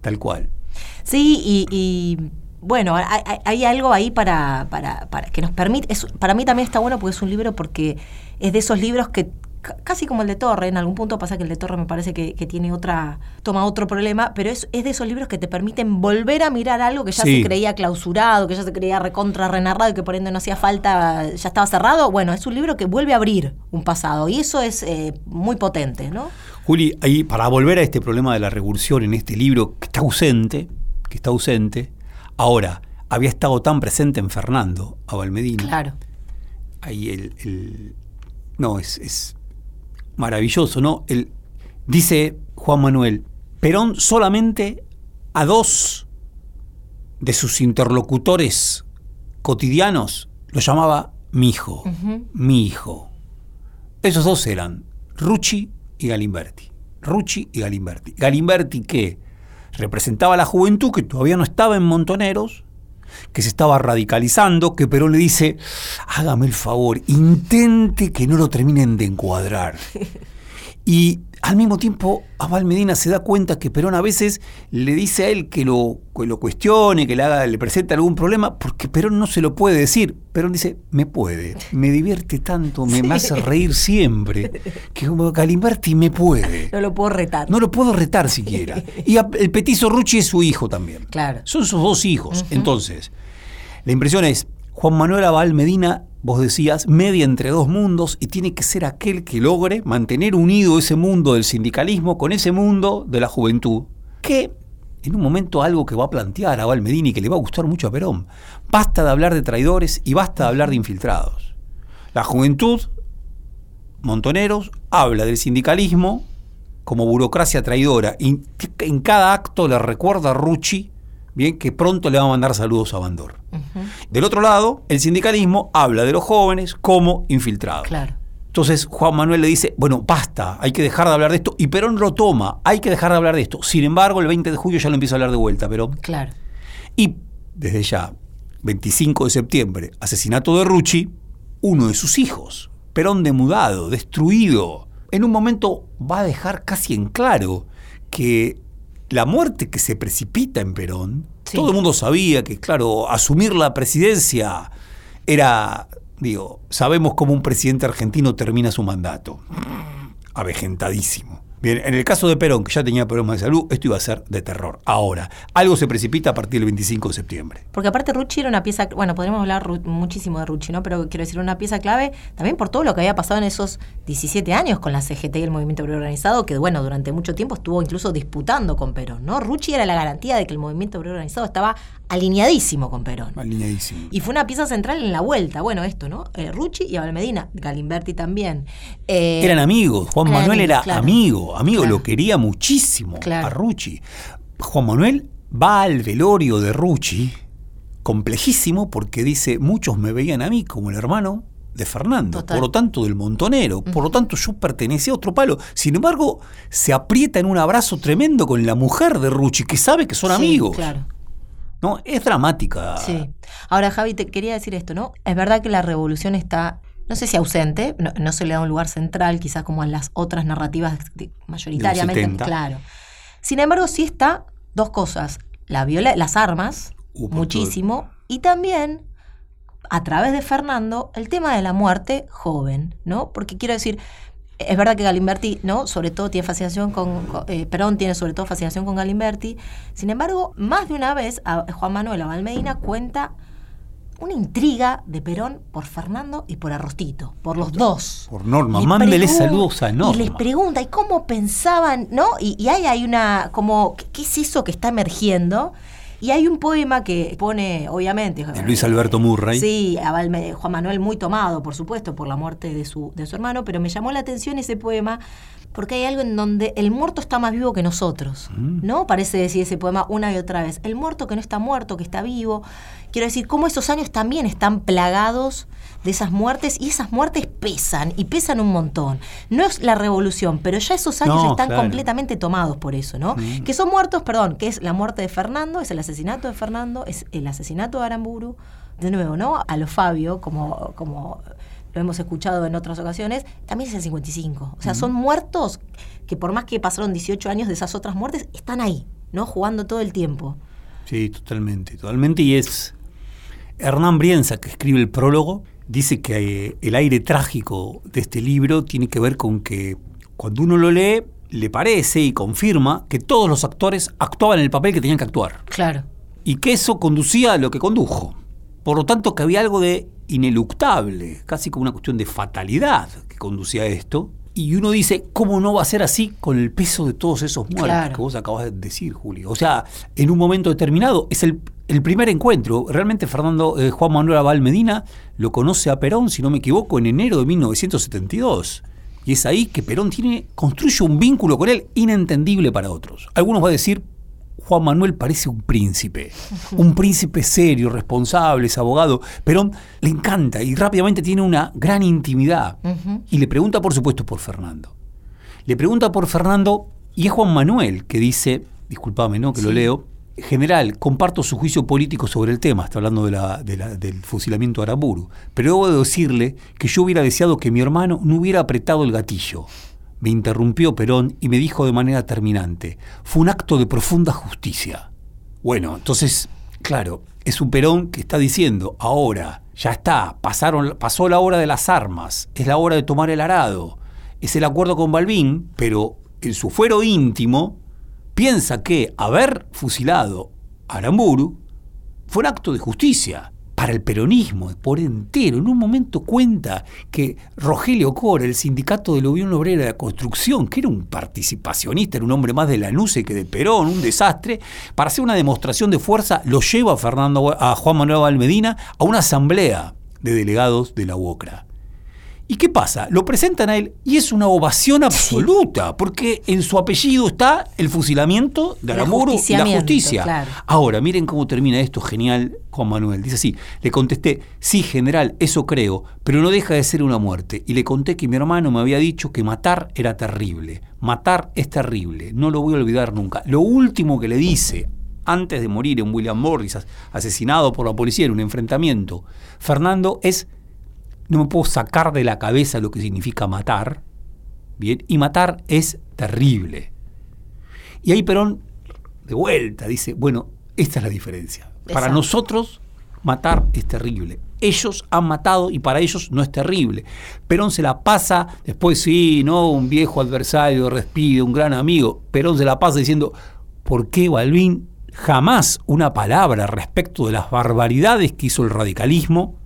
Speaker 2: tal cual.
Speaker 1: Sí, y, bueno, hay, algo ahí para, para, para que nos permite. para mí también está bueno porque es un libro porque es de esos libros que casi como el de Torre, en algún punto pasa que el de Torre me parece que, que tiene otra, toma otro problema, pero es, es de esos libros que te permiten volver a mirar algo que ya
Speaker 2: Sí.
Speaker 1: se creía clausurado, que ya se creía recontra renarrado y que por ende no hacía falta, ya estaba cerrado. Bueno, es un libro que vuelve a abrir un pasado y eso es eh, muy potente, ¿no?
Speaker 2: Juli, ahí para volver a este problema de la revolución en este libro que está ausente, que está ausente, ahora había estado tan presente en Fernando Abalmedina.
Speaker 1: Claro.
Speaker 2: Ahí el, el- no es, es maravilloso, ¿no? El, dice Juan Manuel, Perón solamente a dos de sus interlocutores cotidianos lo llamaba mi hijo, mi hijo. Esos dos eran Rucci y Galimberti. Rucci y Galimberti. Galimberti que representaba a la juventud que todavía no estaba en Montoneros, que se estaba radicalizando, que Perón le dice, hágame el favor, intente que no lo terminen de encuadrar. Y al mismo tiempo, Abal Medina se da cuenta que Perón a veces le dice a él que lo, que lo cuestione, que le, haga, le presente algún problema, porque Perón no se lo puede decir. Perón dice, me puede, me divierte tanto, me, me hace reír siempre, que como Galimberti me puede.
Speaker 1: No lo puedo retar.
Speaker 2: No lo puedo retar siquiera. Y a- el petizo Rucci es su hijo también.
Speaker 1: Claro.
Speaker 2: Son sus dos hijos. Entonces, la impresión es, Juan Manuel Abal Medina, vos decías, media entre dos mundos y tiene que ser aquel que logre mantener unido ese mundo del sindicalismo con ese mundo de la juventud, que en un momento algo que va a plantear Abal Medina y que le va a gustar mucho a Perón. Basta de hablar de traidores y basta de hablar de infiltrados. La juventud, Montoneros, habla del sindicalismo como burocracia traidora. Y en cada acto le recuerda a Rucci bien, que pronto le va a mandar saludos a Bandor. Del otro lado, el sindicalismo habla de los jóvenes como infiltrados.
Speaker 1: Claro.
Speaker 2: Entonces Juan Manuel le dice, bueno, basta, hay que dejar de hablar de esto. Y Perón lo toma, hay que dejar de hablar de esto. Sin embargo, el 20 de julio ya lo empieza a hablar de vuelta, Perón.
Speaker 1: Claro.
Speaker 2: Y desde ya, 25 de septiembre, asesinato de Rucci, uno de sus hijos, Perón demudado, destruido, en un momento va a dejar casi en claro que la muerte que se precipita en Perón,
Speaker 1: Sí.
Speaker 2: todo el mundo sabía que, claro, asumir la presidencia era, digo, sabemos cómo un presidente argentino termina su mandato. Avejentadísimo. Bien, en el caso de Perón, que ya tenía problemas de salud, esto iba a ser de terror. Ahora, algo se precipita a partir del 25 de septiembre.
Speaker 1: Porque aparte Rucci era una pieza, bueno, podríamos hablar ru- muchísimo de Rucci, ¿no? Pero quiero decir, una pieza clave también por todo lo que había pasado en esos 17 años con la CGT y el movimiento obrero organizado, que bueno, durante mucho tiempo estuvo incluso disputando con Perón, ¿no? Rucci era la garantía de que el movimiento obrero organizado estaba alineadísimo con Perón.
Speaker 2: Alineadísimo.
Speaker 1: Y fue una pieza central en la vuelta, bueno, esto, ¿no? Eh, Rucci y Abel Medina, Galimberti también. Eh,
Speaker 2: Eran amigos. Juan
Speaker 1: eran
Speaker 2: Manuel
Speaker 1: amigos,
Speaker 2: era
Speaker 1: claro.
Speaker 2: Amigo, amigo,
Speaker 1: Claro.
Speaker 2: lo quería muchísimo
Speaker 1: Claro.
Speaker 2: a Rucci. Juan Manuel va al velorio de Rucci, complejísimo, porque dice, muchos me veían a mí como el hermano de Fernando,
Speaker 1: Total.
Speaker 2: por lo tanto del montonero, por lo tanto yo pertenecía a otro palo. Sin embargo, se aprieta en un abrazo tremendo con la mujer de Rucci, que sabe que son
Speaker 1: sí,
Speaker 2: amigos.
Speaker 1: Claro.
Speaker 2: ¿no? Es dramática.
Speaker 1: Sí. Ahora, Javi, te quería decir esto, ¿no? Es verdad que la revolución está, no sé si ausente, no, no se le da un lugar central, quizás como en las otras narrativas mayoritariamente,
Speaker 2: 70.
Speaker 1: claro. Sin embargo, sí está dos cosas, la viola, las armas, muchísimo, y también a través de Fernando el tema de la muerte joven, ¿no? Porque quiero decir, es verdad que Galimberti, ¿no? Sobre todo tiene fascinación con, con- eh, Perón tiene sobre todo fascinación con Galimberti. Sin embargo, más de una vez a Juan Manuel Abal Medina cuenta una intriga de Perón por Fernando y por Arrostito, por los dos.
Speaker 2: Por Norma.
Speaker 1: Le
Speaker 2: Mándele saludos a Norma.
Speaker 1: Y les pregunta, ¿y cómo pensaban? ¿No? Y, y ahí hay una, como, ¿qué, es eso que está emergiendo? Y hay un poema que pone, obviamente.
Speaker 2: De Luis Alberto Murray.
Speaker 1: Sí, Abal Me- Juan Manuel muy tomado, por supuesto, por la muerte de su, de su hermano, pero me llamó la atención ese poema porque hay algo en donde el muerto está más vivo que nosotros,
Speaker 2: Mm.
Speaker 1: ¿no? Parece decir ese poema una y otra vez. El muerto que no está muerto, que está vivo. Quiero decir, cómo esos años también están plagados de esas muertes y esas muertes pesan y pesan un montón. No es la revolución, pero ya esos años
Speaker 2: No,
Speaker 1: están
Speaker 2: claro.
Speaker 1: completamente tomados por eso, ¿no? Que son muertos, perdón, que es la muerte de Fernando, es el asesinato de Fernando, es el asesinato de Aramburu, de nuevo, ¿no? A lo Fabio, como, como lo hemos escuchado en otras ocasiones, también es el 55. O sea, son muertos que por más que pasaron 18 años de esas otras muertes, están ahí, ¿no? Jugando todo el tiempo.
Speaker 2: Sí, totalmente, totalmente. Y es Hernán Brienza, que escribe el prólogo, dice que eh, el aire trágico de este libro tiene que ver con que cuando uno lo lee, le parece y confirma que todos los actores actuaban en el papel que tenían que actuar.
Speaker 1: Claro.
Speaker 2: Y que eso conducía a lo que condujo. Por lo tanto, que había algo de ineluctable, casi como una cuestión de fatalidad que conducía a esto. Y uno dice, ¿cómo no va a ser así con el peso de todos esos muertos
Speaker 1: Claro.
Speaker 2: que vos acabas de decir, Julio? O sea, en un momento determinado es el, el primer encuentro. Realmente Fernando eh, Juan Manuel Abal Medina lo conoce a Perón, si no me equivoco, en enero de 1972. Y es ahí que Perón tiene, construye un vínculo con él inentendible para otros. Algunos van a decir, Juan Manuel parece un príncipe, un príncipe serio, responsable, es abogado. Perón le encanta y rápidamente tiene una gran intimidad. Y le pregunta, por supuesto, por Fernando. Le pregunta por Fernando y es Juan Manuel que dice, discúlpame, ¿no? Que lo leo. General, comparto su juicio político sobre el tema, está hablando de la- de la- del fusilamiento de Aramburu, pero debo de decirle que yo hubiera deseado que mi hermano no hubiera apretado el gatillo. Me interrumpió Perón y me dijo de manera terminante, fue un acto de profunda justicia. Bueno, entonces, claro, es un Perón que está diciendo, ahora, ya está, pasaron, pasó la hora de las armas, es la hora de tomar el arado, es el acuerdo con Balbín, pero en su fuero íntimo piensa que haber fusilado a Aramburu fue un acto de justicia para el peronismo por entero. En un momento cuenta que Rogelio Cora, el sindicato de la Unión Obrera de la Construcción, que era un participacionista, era un hombre más de la NUCE que de Perón, un desastre, para hacer una demostración de fuerza, lo lleva a, Fernando, a Juan Manuel Valmedina a una asamblea de delegados de la UOCRA. ¿Y qué pasa? Lo presentan a él y es una ovación absoluta, porque en su apellido está el fusilamiento de
Speaker 1: El
Speaker 2: Aramburu y la justicia.
Speaker 1: claro.
Speaker 2: Ahora, miren cómo termina esto genial Juan Manuel. Dice así, le contesté, sí, general, eso creo, pero no deja de ser una muerte. Y le conté que mi hermano me había dicho que matar era terrible. Matar es terrible, no lo voy a olvidar nunca. Lo último que le dice antes de morir en William Morris, as- asesinado por la policía en un enfrentamiento, Fernando es no me puedo sacar de la cabeza lo que significa matar, ¿bien? Y matar es terrible. Y ahí Perón, de vuelta, dice, bueno, esta es la diferencia. Para nosotros, matar es terrible. Ellos han matado y para ellos no es terrible. Perón se la pasa, después sí, ¿no? Un viejo adversario, respide, un gran amigo. Perón se la pasa diciendo, ¿por qué Balbín jamás una palabra respecto de las barbaridades que hizo el radicalismo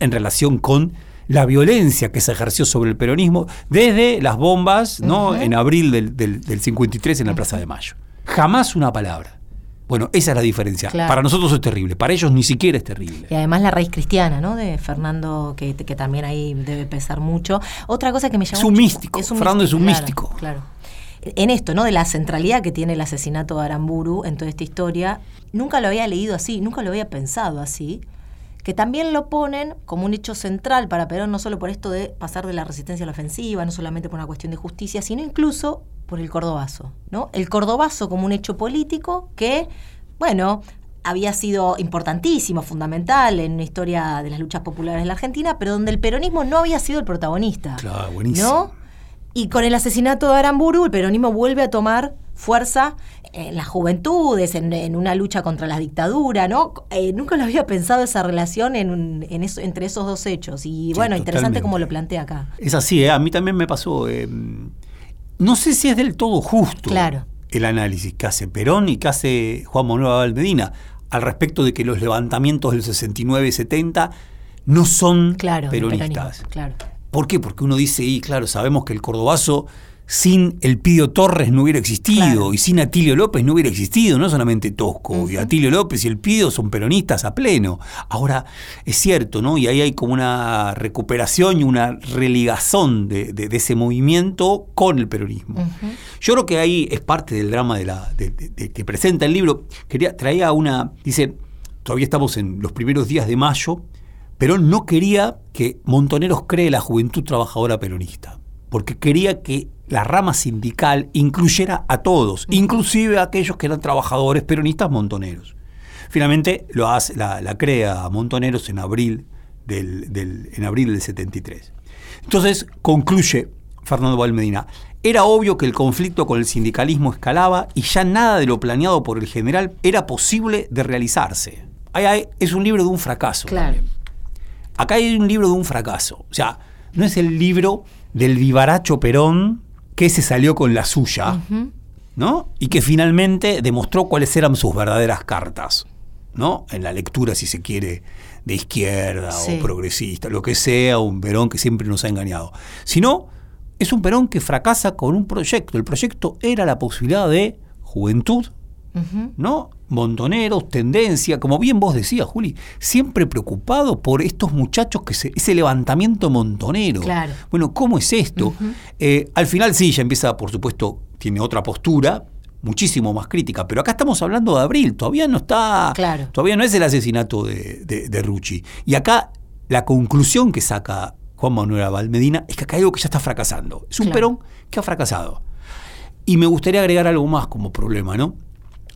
Speaker 2: en relación con la violencia que se ejerció sobre el peronismo desde las bombas ¿no? en abril del, del- del 53 en la Plaza de Mayo. Jamás una palabra. Bueno, esa es la diferencia.
Speaker 1: Claro.
Speaker 2: Para nosotros es terrible, para ellos ni siquiera es terrible.
Speaker 1: Y además la raíz cristiana, ¿no? De Fernando, que, que también ahí debe pesar mucho. Otra cosa que me llamó
Speaker 2: Es un místico, Fernando es un
Speaker 1: claro,
Speaker 2: místico.
Speaker 1: Claro. En esto, ¿no? De la centralidad que tiene el asesinato de Aramburu en toda esta historia, nunca lo había leído así, nunca lo había pensado así. Que también lo ponen como un hecho central para Perón, no solo por esto de pasar de la resistencia a la ofensiva, no solamente por una cuestión de justicia, sino incluso por el cordobazo, ¿no? El cordobazo como un hecho político que, bueno, había sido importantísimo, fundamental en la historia de las luchas populares en la Argentina, pero donde el peronismo no había sido el protagonista.
Speaker 2: Claro, buenísimo.
Speaker 1: ¿No? Y con el asesinato de Aramburu, el peronismo vuelve a tomar fuerza en las juventudes, en, en una lucha contra la dictadura, ¿no? Eh, nunca lo había pensado esa relación en, un- en eso, entre esos dos hechos. Y bueno, interesante como lo plantea acá.
Speaker 2: Es así, ¿eh? a mí también me pasó. eh, no sé si es del todo justo
Speaker 1: Claro.
Speaker 2: el análisis que hace Perón y que hace Juan Manuel Abad Medina al respecto de que los levantamientos del 69 y 70 no son
Speaker 1: Claro,
Speaker 2: peronistas.
Speaker 1: claro.
Speaker 2: ¿Por qué? Porque uno dice, y claro, sabemos que el cordobazo sin el Pido Torres no hubiera existido
Speaker 1: Claro.
Speaker 2: y sin Atilio López no hubiera existido, no solamente Tosco, y Atilio López y el Pido son peronistas a pleno. Ahora, es cierto, ¿no? Y ahí hay como una recuperación y una religazón de, de- de ese movimiento con el peronismo. Yo creo que ahí es parte del drama de la, de que presenta el libro. Quería, traía una, dice, todavía estamos en los primeros días de mayo, Perón no quería que Montoneros cree la juventud trabajadora peronista, porque quería que la rama sindical incluyera a todos, inclusive a aquellos que eran trabajadores peronistas montoneros. Finalmente lo hace, la, la crea Montoneros en abril del, del- en abril del 73. Entonces concluye Fernando Valmedina, era obvio que el conflicto con el sindicalismo escalaba y ya nada de lo planeado por el general era posible de realizarse. Ahí hay- es un libro de un fracaso.
Speaker 1: Claro.
Speaker 2: también. Acá hay un libro de un fracaso. O sea, no es el libro del vivaracho Perón que se salió con la suya, ¿no? Y que finalmente demostró cuáles eran sus verdaderas cartas, ¿no? En la lectura, si se quiere, de izquierda
Speaker 1: Sí.
Speaker 2: o progresista, lo que sea, un Perón que siempre nos ha engañado. Sino, es un Perón que fracasa con un proyecto. El proyecto era la posibilidad de juventud, ¿no? Montoneros, tendencia, como bien vos decías, Juli, siempre preocupado por estos muchachos que se, ese levantamiento montonero.
Speaker 1: Claro.
Speaker 2: Bueno, ¿cómo es esto? Eh, al final sí, ya empieza, por supuesto, tiene otra postura, muchísimo más crítica, pero acá estamos hablando de abril, todavía no está,
Speaker 1: Claro.
Speaker 2: todavía no es el asesinato de, de, de Rucci. Y acá la conclusión que saca Juan Manuel Abal Medina es que acá hay algo que ya está fracasando. Es un
Speaker 1: Claro.
Speaker 2: Perón que ha fracasado. Y me gustaría agregar algo más como problema, ¿no?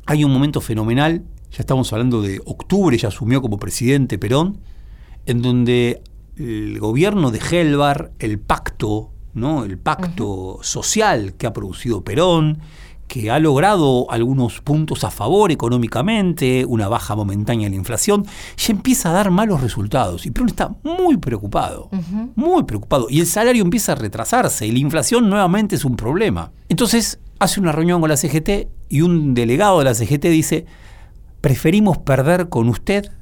Speaker 2: Hay un momento fenomenal, ya estamos hablando de octubre, ya asumió como presidente Perón, en donde el gobierno de Helvar, el pacto, ¿no? El pacto social que ha producido Perón, que ha logrado algunos puntos a favor económicamente, una baja momentánea en la inflación, ya empieza a dar malos resultados. Y Perón está muy preocupado, muy preocupado. Y el salario empieza a retrasarse y la inflación nuevamente es un problema. Entonces hace una reunión con la CGT y un delegado de la CGT dice, preferimos perder con usted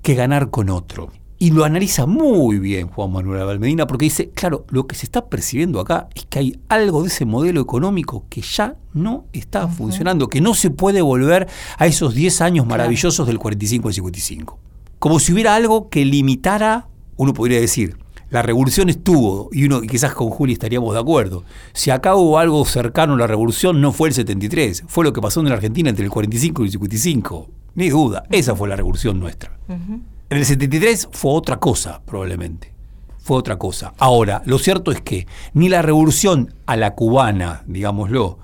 Speaker 2: que ganar con otro. Y lo analiza muy bien Juan Manuel Valmedina porque dice, claro, lo que se está percibiendo acá es que hay algo de ese modelo económico que ya no está funcionando, que no se puede volver a esos 10 años maravillosos del 45 al 55. Como si hubiera algo que limitara, uno podría decir, la revolución estuvo, y uno y quizás con Juli estaríamos de acuerdo, si acá hubo algo cercano a la revolución, no fue el 73, fue lo que pasó en la Argentina entre el 45 y el 55. Ni duda, esa fue la revolución nuestra. En el 73 fue otra cosa, probablemente. Fue otra cosa. Ahora, lo cierto es que ni la revolución a la cubana, digámoslo,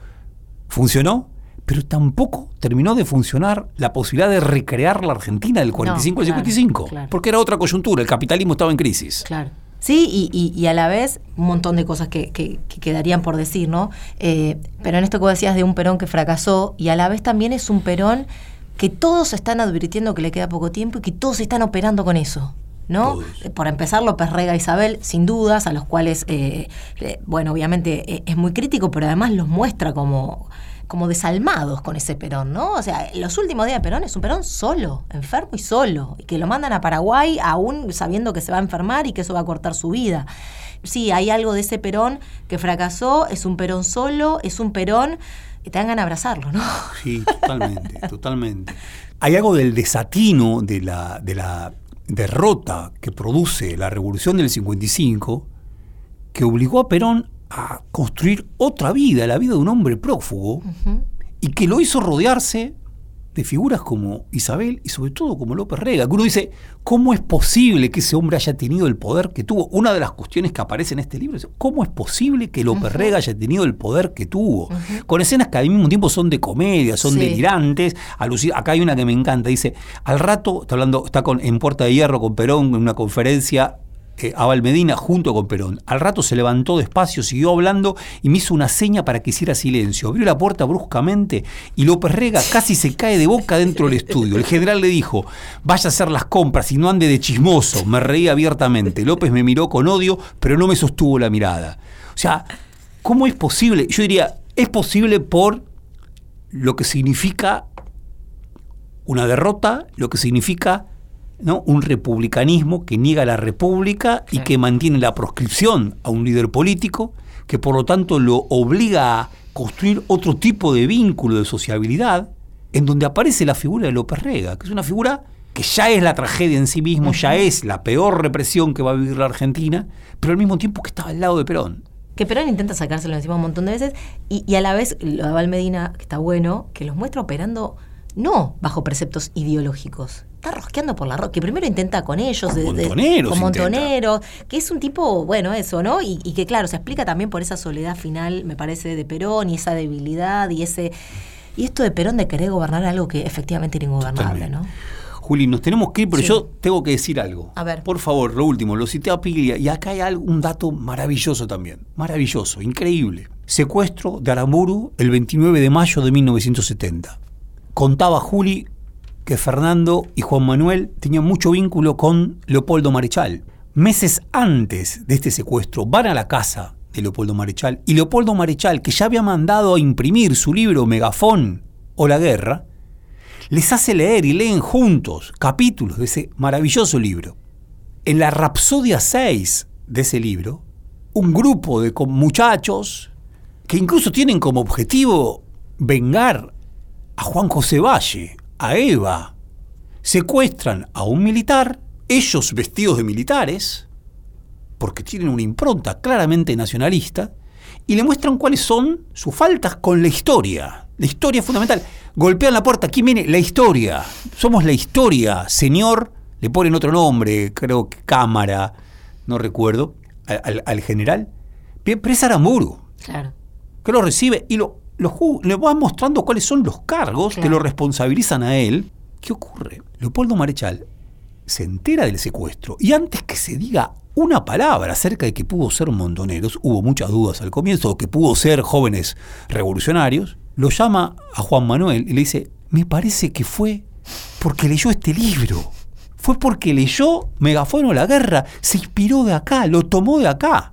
Speaker 2: funcionó, pero tampoco terminó de funcionar la posibilidad de recrear la Argentina del 45 al
Speaker 1: claro,
Speaker 2: 55,
Speaker 1: claro.
Speaker 2: porque era otra coyuntura, el capitalismo estaba en crisis.
Speaker 1: Claro. Sí, y, y- y a la vez un montón de cosas que, que- que quedarían por decir, ¿no? Eh, pero en esto que vos decías de un Perón que fracasó, y a la vez también es un Perón que todos están advirtiendo que le queda poco tiempo y que todos están operando con eso. ¿No?
Speaker 2: Todos.
Speaker 1: Eh, Por empezar, López Rega e Isabel, sin dudas, a los cuales, eh, eh, bueno, obviamente eh, es muy crítico, pero además los muestra como, como desalmados con ese Perón, ¿no? O sea, los últimos días de Perón es un Perón solo, enfermo y solo, y que lo mandan a Paraguay aún sabiendo que se va a enfermar y que eso va a cortar su vida. Sí, hay algo de ese Perón que fracasó, es un Perón solo, es un Perón te dan ganas de abrazarlo, ¿no?
Speaker 2: Sí, totalmente, totalmente. Hay algo del desatino de la, de la derrota que produce la revolución del 55 que obligó a Perón a construir otra vida, la vida de un hombre prófugo, y que lo hizo rodearse de figuras como Isabel y sobre todo como López Rega, que uno dice, ¿cómo es posible que ese hombre haya tenido el poder que tuvo? Una de las cuestiones que aparece en este libro es, ¿cómo es posible que López Rega haya tenido el poder que tuvo? Con escenas que al mismo tiempo son de comedia, son
Speaker 1: Sí.
Speaker 2: delirantes, acá hay una que me encanta, dice, al rato, está hablando, está con, en Puerta de Hierro con Perón en una conferencia, eh, Abel Medina junto con Perón. Al rato se levantó despacio, siguió hablando y me hizo una seña para que hiciera silencio. Abrió la puerta bruscamente y López Rega casi se cae de boca dentro del estudio. El general le dijo, vaya a hacer las compras y no ande de chismoso. Me reí abiertamente. López me miró con odio, pero no me sostuvo la mirada. O sea, ¿cómo es posible? Yo diría, es posible por lo que significa una derrota, lo que significa ¿no? un republicanismo que niega la república y que mantiene la proscripción a un líder político, que por lo tanto lo obliga a construir otro tipo de vínculo de sociabilidad, en donde aparece la figura de López Rega, que es una figura que ya es la tragedia en sí mismo, ya es la peor represión que va a vivir la Argentina, pero al mismo tiempo que estaba al lado de Perón.
Speaker 1: Que Perón intenta sacárselo encima un montón de veces y, y a la vez lo de Val Medina, que está bueno, que los muestra operando no bajo preceptos ideológicos. Está rosqueando por la roca, que primero intenta con ellos.
Speaker 2: Con
Speaker 1: de-
Speaker 2: montoneros
Speaker 1: Con montoneros, que es un tipo, bueno, eso, ¿no? Y, y que claro, se explica también por esa soledad final, me parece, de Perón y esa debilidad y ese... Y esto de Perón de querer gobernar algo que efectivamente era ingobernable. ¿no?
Speaker 2: Juli, nos tenemos que ir, pero
Speaker 1: Sí.
Speaker 2: yo tengo que decir algo.
Speaker 1: A ver.
Speaker 2: Por favor, lo último, lo cité a Piglia y acá hay algo- un dato maravilloso también. Maravilloso, increíble. Secuestro de Aramburu el 29 de mayo de 1970. Contaba Juli que Fernando y Juan Manuel tenían mucho vínculo con Leopoldo Marechal. Meses antes de este secuestro van a la casa de Leopoldo Marechal y Leopoldo Marechal, que ya había mandado a imprimir su libro Megafón o la guerra, les hace leer y leen juntos capítulos de ese maravilloso libro. En la Rapsodia 6 de ese libro, un grupo de muchachos que incluso tienen como objetivo vengar a Juan José Valle, a Eva, secuestran a un militar, ellos vestidos de militares, porque tienen una impronta claramente nacionalista, y le muestran cuáles son sus faltas con la historia. La historia es fundamental. Golpean la puerta, aquí viene la historia. Somos la historia, señor. Le ponen otro nombre, creo que cámara, no recuerdo, al, al- al general. Pero es Aramburu
Speaker 1: Claro.
Speaker 2: que lo recibe y lo, le va mostrando cuáles son los cargos que lo responsabilizan a él. ¿Qué ocurre? Leopoldo Marechal se entera del secuestro y antes que se diga una palabra acerca de que pudo ser montoneros, hubo muchas dudas al comienzo, o que pudo ser jóvenes revolucionarios, lo llama a Juan Manuel y le dice, me parece que fue porque leyó este libro. Fue porque leyó Megafono la guerra, se inspiró de acá, lo tomó de acá.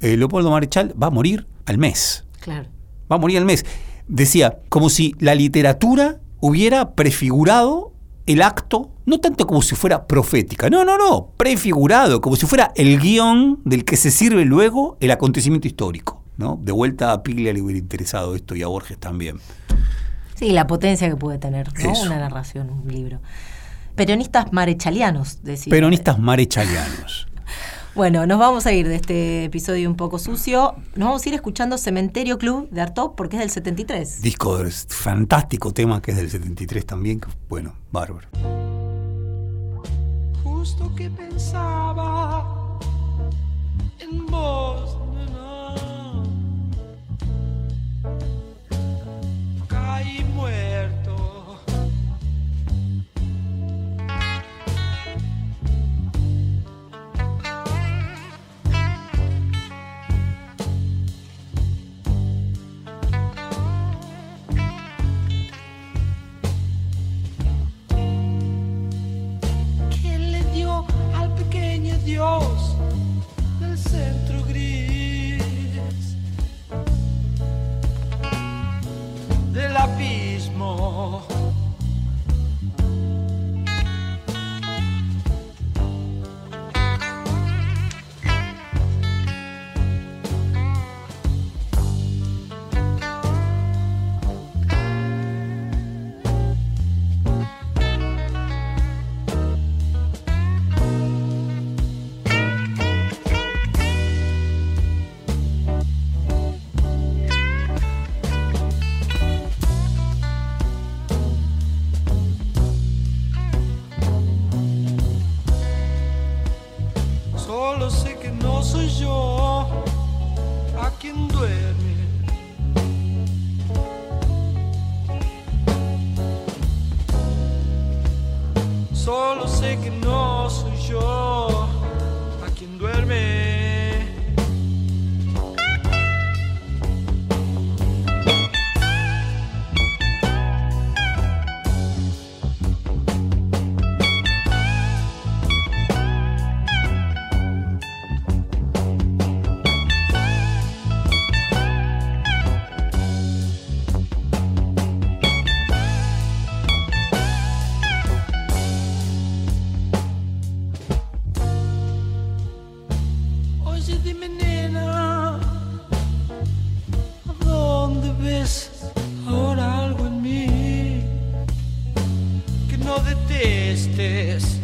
Speaker 2: Eh, Leopoldo Marechal va a morir al mes
Speaker 1: Claro.
Speaker 2: Va a morir al mes. Decía, como si la literatura hubiera prefigurado el acto, no tanto como si fuera profética, no, no, no, prefigurado, como si fuera el guion del que se sirve luego el acontecimiento histórico. ¿no? De vuelta a Piglia le hubiera interesado esto y a Borges también.
Speaker 1: Sí, la potencia que puede tener, ¿no? Una narración, un libro. Peronistas marechalianos, decía.
Speaker 2: Peronistas marechalianos.
Speaker 1: Bueno, nos vamos a ir de este episodio un poco sucio. Nos vamos a ir escuchando Cementerio Club de Artaud porque es del 73.
Speaker 2: Disco, es fantástico tema que es del 73 también, que, bueno, bárbaro.
Speaker 7: Justo que pensaba en vos, nena. Caí muerto. Oh. No detestes?